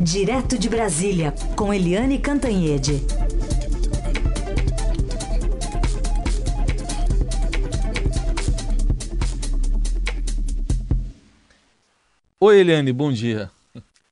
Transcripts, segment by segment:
Direto de Brasília, com Eliane Cantanhede. Oi, Eliane, bom dia.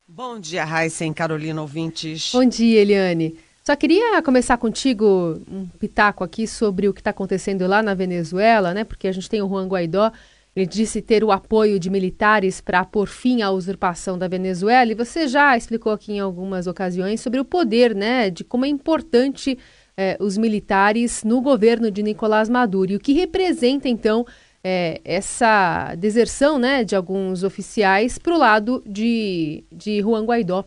Bom dia, Raíssa e Carolina ouvintes. Bom dia, Eliane. Só queria começar contigo um pitaco aqui sobre o que está acontecendo lá na Venezuela, né? Porque a gente tem o Juan Guaidó, ele disse ter o apoio de militares para pôr fim à usurpação da Venezuela, e você já explicou aqui em algumas ocasiões sobre o poder, né? De como é importante eh, os militares no governo de Nicolás Maduro e o que representa, então, é, essa deserção né, de alguns oficiais para o lado de, de Juan Guaidó.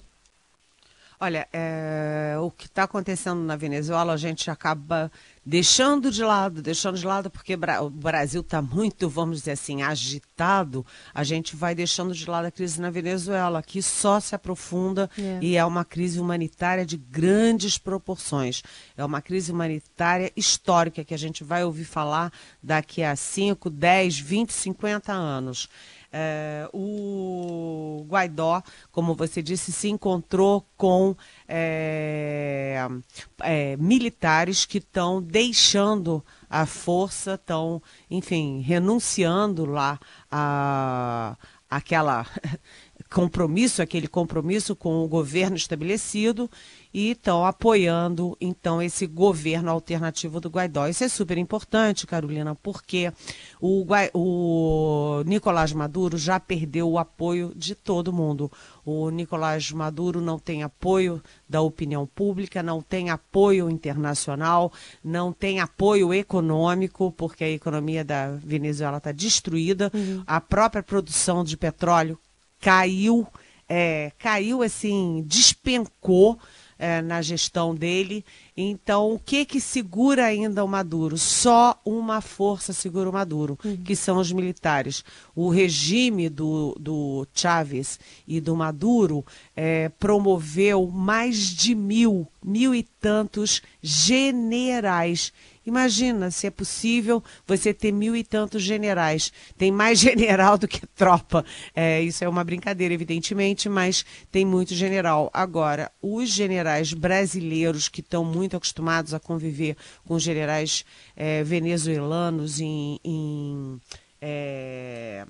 Olha, é, o que está acontecendo na Venezuela, a gente acaba deixando de lado, deixando de lado porque o Brasil está muito, vamos dizer assim, agitado, a gente vai deixando de lado a crise na Venezuela, que só se aprofunda é. e é uma crise humanitária de grandes proporções. É uma crise humanitária histórica que a gente vai ouvir falar daqui a 5, 10, 20, 50 anos. É, o Guaidó, como você disse, se encontrou com é, é, militares que estão deixando a força, estão, enfim, renunciando lá a aquela compromisso, aquele compromisso com o governo estabelecido e estão apoiando então esse governo alternativo do Guaidó. Isso é super importante, Carolina, porque o, o Nicolás Maduro já perdeu o apoio de todo mundo. O Nicolás Maduro não tem apoio da opinião pública, não tem apoio internacional, não tem apoio econômico, porque a economia da Venezuela está destruída, uhum. a própria produção de petróleo caiu, é, caiu assim, despencou é, na gestão dele. Então, o que que segura ainda o Maduro? Só uma força segura o Maduro, uhum. que são os militares. O regime do, do Chávez e do Maduro é, promoveu mais de mil, mil e tantos generais Imagina se é possível você ter mil e tantos generais. Tem mais general do que tropa. É, isso é uma brincadeira, evidentemente, mas tem muito general. Agora, os generais brasileiros que estão muito acostumados a conviver com generais é, venezuelanos em. em é,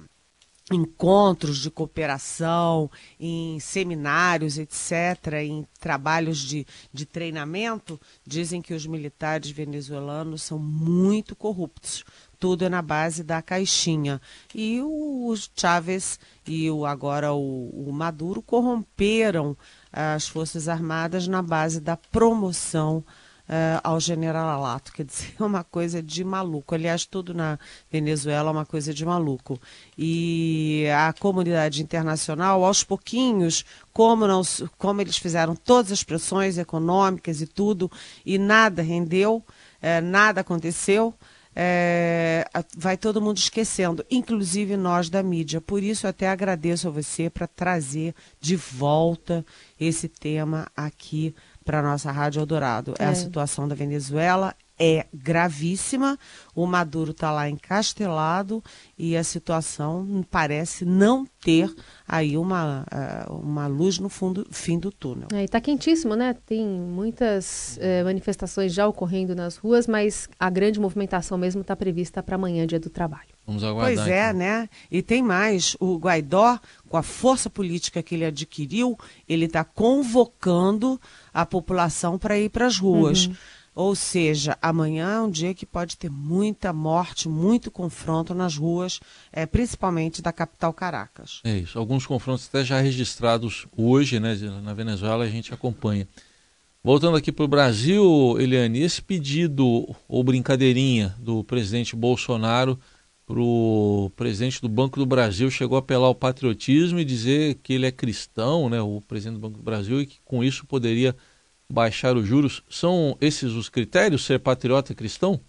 encontros de cooperação, em seminários, etc., em trabalhos de, de treinamento, dizem que os militares venezuelanos são muito corruptos. Tudo é na base da caixinha. E o Chávez e o, agora o, o Maduro corromperam as Forças Armadas na base da promoção uh, ao generalato. Quer dizer, é uma coisa de maluco. Aliás, tudo na Venezuela é uma coisa de maluco. E a comunidade internacional, aos pouquinhos, como, não, como eles fizeram todas as pressões econômicas e tudo, e nada rendeu, uh, nada aconteceu. É, vai todo mundo esquecendo, inclusive nós da mídia. Por isso, eu até agradeço a você para trazer de volta esse tema aqui para a nossa Rádio Eldorado. É. a é. situação da Venezuela é gravíssima. O Maduro está lá encastelado e a situação parece não ter aí uma, eh, uma luz no fundo, fim do túnel. É, está quentíssimo, né? Tem muitas é, manifestações já ocorrendo nas ruas, mas a grande movimentação mesmo está prevista para amanhã, dia do trabalho. Vamos aguardar. Pois é, então. né? E tem mais. O Guaidó, com a força política que ele adquiriu, ele está convocando a população para ir para as ruas. Uhum. Ou seja, amanhã é um dia que pode ter muita morte, muito confronto nas ruas, é, principalmente da capital Caracas. É isso. Alguns confrontos até já registrados hoje, né, na Venezuela, a gente acompanha. Voltando aqui para o Brasil, Eliane, esse pedido ou brincadeirinha do presidente Bolsonaro para o presidente do Banco do Brasil chegou a apelar ao patriotismo e dizer que ele é cristão, né, o presidente do Banco do Brasil, e que com isso poderia baixar os juros. São esses os critérios, ser patriota cristão?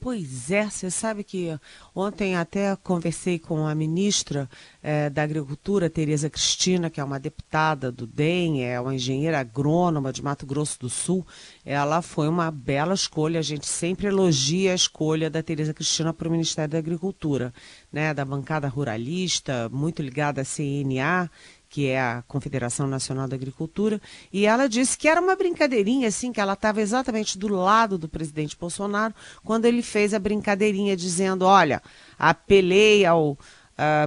Pois é, você sabe que ontem até conversei com a ministra eh, da Agricultura, Tereza Cristina, que é uma deputada do DEM, é uma engenheira agrônoma de Mato Grosso do Sul. Ela foi uma bela escolha, a gente sempre elogia a escolha da Tereza Cristina para o Ministério da Agricultura, né, da bancada ruralista, muito ligada à CNA que é a Confederação Nacional da Agricultura, e ela disse que era uma brincadeirinha, assim, que ela estava exatamente do lado do presidente Bolsonaro, quando ele fez a brincadeirinha dizendo, olha, apelei ao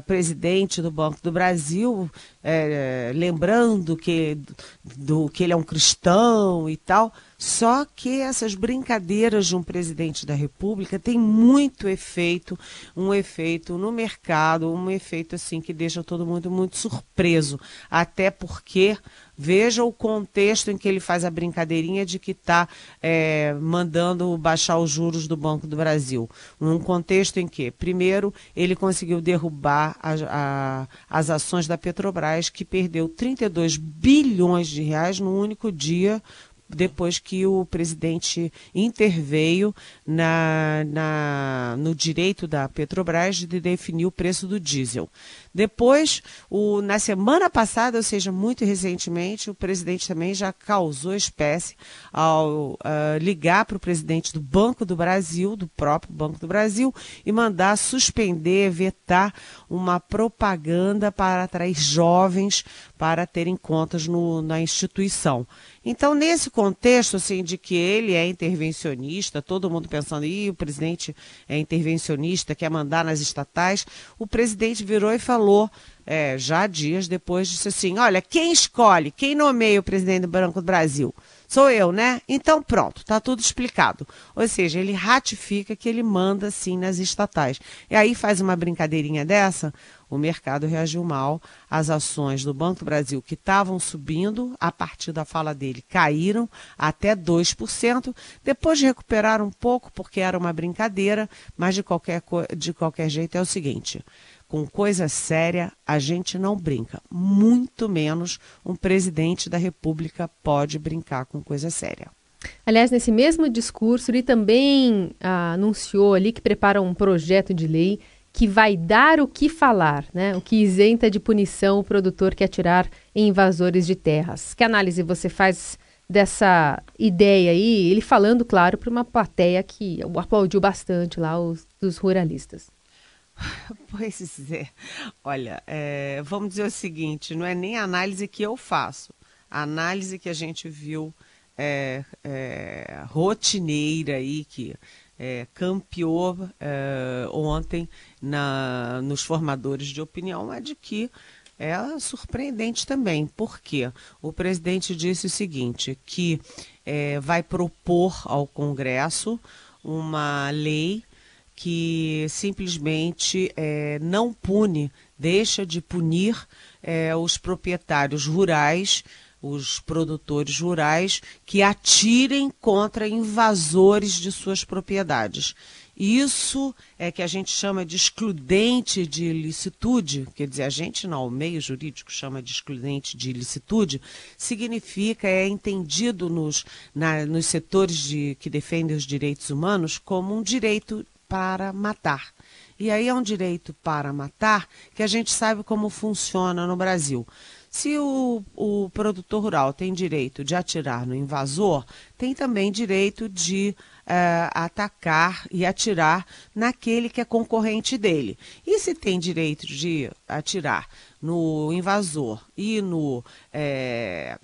presidente do Banco do Brasil, é, lembrando que, do, que ele é um cristão e tal. Só que essas brincadeiras de um presidente da República têm muito efeito, um efeito no mercado, um efeito assim que deixa todo mundo muito surpreso. Até porque Veja o contexto em que ele faz a brincadeirinha de que está é, mandando baixar os juros do Banco do Brasil. Um contexto em que, primeiro, ele conseguiu derrubar a, a, as ações da Petrobras, que perdeu 32 bilhões de reais no único dia depois que o presidente interveio na, na, no direito da Petrobras de definir o preço do diesel. Depois, o, na semana passada, ou seja, muito recentemente, o presidente também já causou espécie ao uh, ligar para o presidente do Banco do Brasil, do próprio Banco do Brasil, e mandar suspender, vetar uma propaganda para atrair jovens para terem contas no, na instituição. Então, nesse contexto assim, de que ele é intervencionista, todo mundo pensando, Ih, o presidente é intervencionista, quer mandar nas estatais, o presidente virou e falou, é, já dias depois, disse assim: olha, quem escolhe, quem nomeia o presidente do Banco do Brasil? Sou eu, né? Então pronto, está tudo explicado. Ou seja, ele ratifica que ele manda sim nas estatais. E aí faz uma brincadeirinha dessa, o mercado reagiu mal. As ações do Banco do Brasil que estavam subindo, a partir da fala dele, caíram até 2%. Depois recuperaram um pouco, porque era uma brincadeira, mas de qualquer, de qualquer jeito é o seguinte com coisa séria a gente não brinca, muito menos um presidente da República pode brincar com coisa séria. Aliás, nesse mesmo discurso, ele também ah, anunciou ali que prepara um projeto de lei que vai dar o que falar, né? O que isenta de punição o produtor que atirar em invasores de terras. Que análise você faz dessa ideia aí? Ele falando, claro, para uma plateia que aplaudiu bastante lá os dos ruralistas. Pois é. Olha, é, vamos dizer o seguinte: não é nem a análise que eu faço, a análise que a gente viu é, é, rotineira aí, que é, campeou é, ontem na, nos formadores de opinião, é de que é surpreendente também, porque o presidente disse o seguinte: que é, vai propor ao Congresso uma lei que simplesmente é, não pune, deixa de punir é, os proprietários rurais, os produtores rurais, que atirem contra invasores de suas propriedades. Isso é que a gente chama de excludente de ilicitude, quer dizer, a gente não, o meio jurídico chama de excludente de ilicitude, significa, é entendido nos, na, nos setores de, que defendem os direitos humanos como um direito para matar. E aí é um direito para matar que a gente sabe como funciona no Brasil. Se o, o produtor rural tem direito de atirar no invasor, tem também direito de uh, atacar e atirar naquele que é concorrente dele. E se tem direito de atirar no invasor e no. Eh,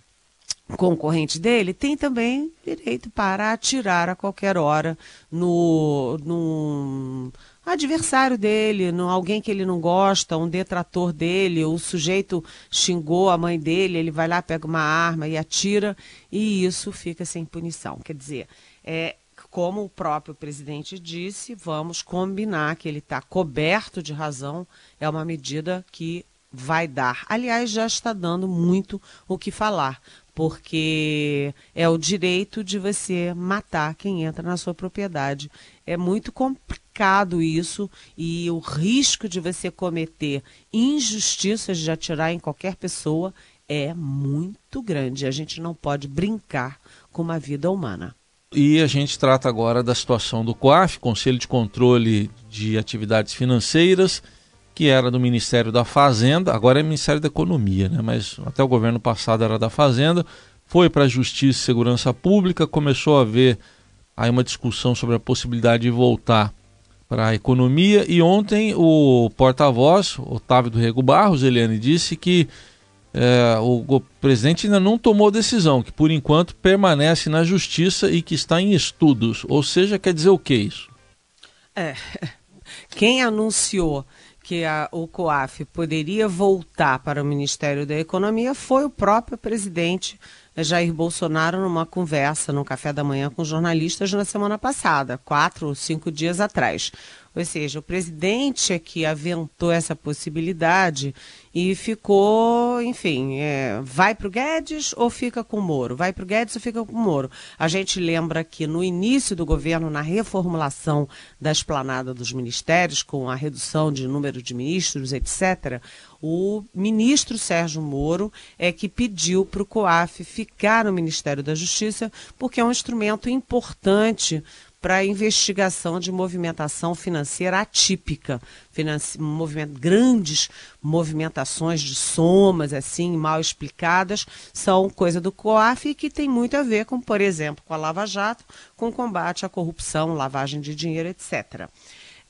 concorrente dele tem também direito para atirar a qualquer hora no, no adversário dele, no alguém que ele não gosta, um detrator dele, o sujeito xingou a mãe dele, ele vai lá, pega uma arma e atira, e isso fica sem punição. Quer dizer, é, como o próprio presidente disse, vamos combinar que ele está coberto de razão, é uma medida que vai dar. Aliás, já está dando muito o que falar, porque é o direito de você matar quem entra na sua propriedade. É muito complicado isso e o risco de você cometer injustiças de atirar em qualquer pessoa é muito grande. A gente não pode brincar com uma vida humana. E a gente trata agora da situação do COAF, Conselho de Controle de Atividades Financeiras que era do Ministério da Fazenda, agora é Ministério da Economia, né? mas até o governo passado era da Fazenda, foi para a Justiça e Segurança Pública, começou a haver aí uma discussão sobre a possibilidade de voltar para a economia e ontem o porta-voz, Otávio do Rego Barros, Eliane, disse que é, o, presidente ainda não tomou decisão, que por enquanto permanece na justiça e que está em estudos. Ou seja, quer dizer o que isso? É, quem anunciou que a, o COAF poderia voltar para o Ministério da Economia foi o próprio presidente Jair Bolsonaro numa conversa no café da manhã com jornalistas na semana passada, quatro ou cinco dias atrás. Ou seja, o presidente é que aventou essa possibilidade e ficou, enfim, é, vai para o Guedes ou fica com o Moro? Vai para o Guedes ou fica com o Moro? A gente lembra que no início do governo, na reformulação da esplanada dos ministérios, com a redução de número de ministros, etc., o ministro Sérgio Moro é que pediu para o COAF ficar no Ministério da Justiça, porque é um instrumento importante para investigação de movimentação financeira atípica, movimento, grandes movimentações de somas assim mal explicadas são coisa do COAF e que tem muito a ver com, por exemplo, com a Lava Jato, com combate à corrupção, lavagem de dinheiro, etc.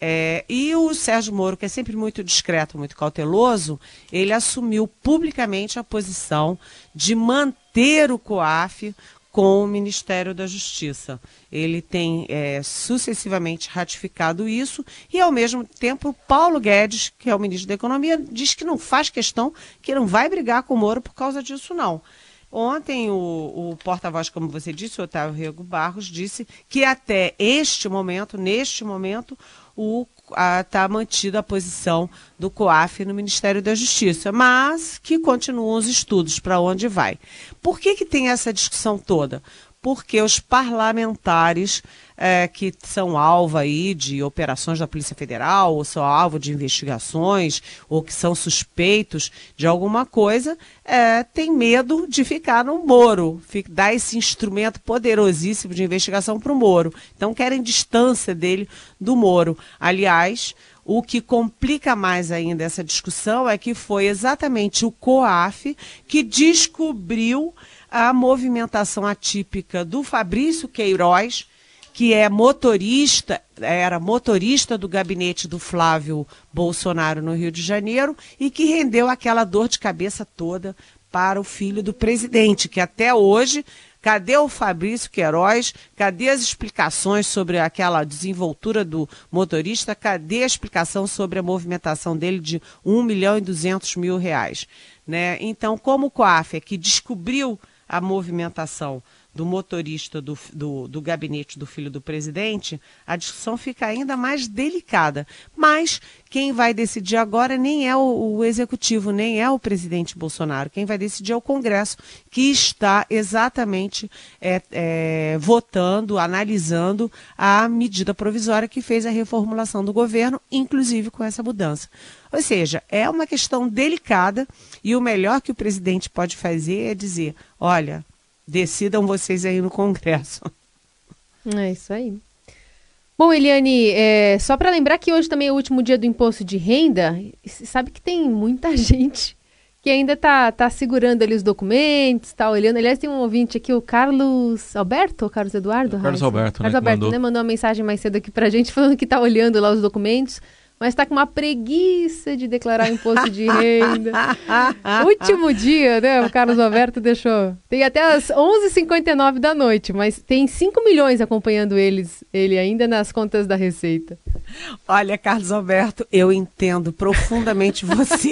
É, e o Sérgio Moro, que é sempre muito discreto, muito cauteloso, ele assumiu publicamente a posição de manter o COAF com o Ministério da Justiça. Ele tem é, sucessivamente ratificado isso e, ao mesmo tempo, Paulo Guedes, que é o ministro da Economia, diz que não faz questão, que não vai brigar com o Moro por causa disso, não. Ontem, o, o porta-voz, como você disse, o Otávio Rego Barros, disse que até este momento, neste momento, está mantida a posição do COAF no Ministério da Justiça, mas que continuam os estudos para onde vai. Por que, que tem essa discussão toda? Porque os parlamentares é, que são alvo aí de operações da Polícia Federal, ou são alvo de investigações, ou que são suspeitos de alguma coisa, é, tem medo de ficar no Moro, dar esse instrumento poderosíssimo de investigação para o Moro. Então querem distância dele do Moro. Aliás, o que complica mais ainda essa discussão é que foi exatamente o COAF que descobriu a movimentação atípica do Fabrício Queiroz, que é motorista, era motorista do gabinete do Flávio Bolsonaro no Rio de Janeiro e que rendeu aquela dor de cabeça toda para o filho do presidente, que até hoje Cadê o Fabrício Queiroz? Cadê as explicações sobre aquela desenvoltura do motorista? Cadê a explicação sobre a movimentação dele de 1 milhão e 200 mil reais? Né? Então, como o COAF é que descobriu a movimentação do motorista do, do, do, gabinete do filho do presidente, a discussão fica ainda mais delicada. Mas quem vai decidir agora nem é o, o, executivo, nem é o presidente Bolsonaro. Quem vai decidir é o Congresso, que está exatamente é, é, votando, analisando a medida provisória que fez a reformulação do governo, inclusive com essa mudança. Ou seja, é uma questão delicada e o melhor que o presidente pode fazer é dizer: olha, Decidam vocês aí no Congresso. É isso aí. Bom, Eliane, é, só para lembrar que hoje também é o último dia do imposto de renda, sabe que tem muita gente que ainda tá, tá segurando ali os documentos, tá olhando. Aliás, tem um ouvinte aqui, o Carlos Alberto, ou Carlos Eduardo? É Carlos Alberto, Carlos né, Alberto, mandou. né? Mandou uma mensagem mais cedo aqui pra gente falando que tá olhando lá os documentos mas está com uma preguiça de declarar imposto de renda. Último dia, né? O Carlos Alberto deixou. Tem até as 11h59 da noite, mas tem 5 milhões acompanhando eles, ele ainda nas contas da Receita. Olha, Carlos Alberto, eu entendo profundamente você.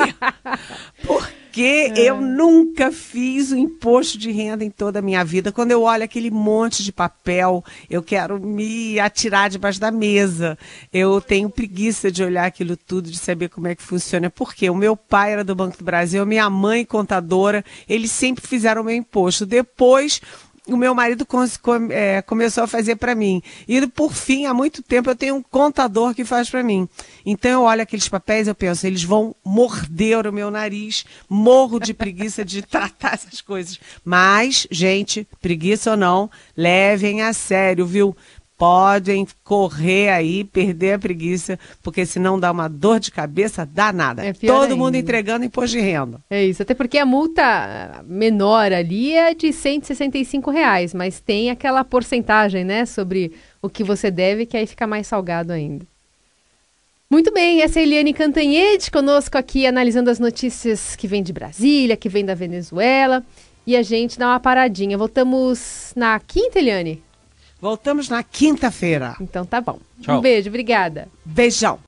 Por porque é. eu nunca fiz o imposto de renda em toda a minha vida. Quando eu olho aquele monte de papel, eu quero me atirar debaixo da mesa. Eu tenho preguiça de olhar aquilo tudo, de saber como é que funciona. Porque o meu pai era do Banco do Brasil, minha mãe contadora, eles sempre fizeram o meu imposto. Depois, o meu marido é, começou a fazer para mim. E por fim, há muito tempo eu tenho um contador que faz para mim. Então eu olho aqueles papéis eu penso, eles vão morder o meu nariz, morro de preguiça de tratar essas coisas. Mas, gente, preguiça ou não, levem a sério, viu? podem correr aí, perder a preguiça, porque senão dá uma dor de cabeça danada. É Todo ainda. mundo entregando imposto de renda. É isso, até porque a multa menor ali é de 165 reais, mas tem aquela porcentagem, né, sobre o que você deve, que aí fica mais salgado ainda. Muito bem, essa é a Eliane Cantanhete conosco aqui, analisando as notícias que vem de Brasília, que vem da Venezuela. E a gente dá uma paradinha. Voltamos na quinta, Eliane? Voltamos na quinta-feira. Então tá bom. Tchau. Um beijo, obrigada. Beijão.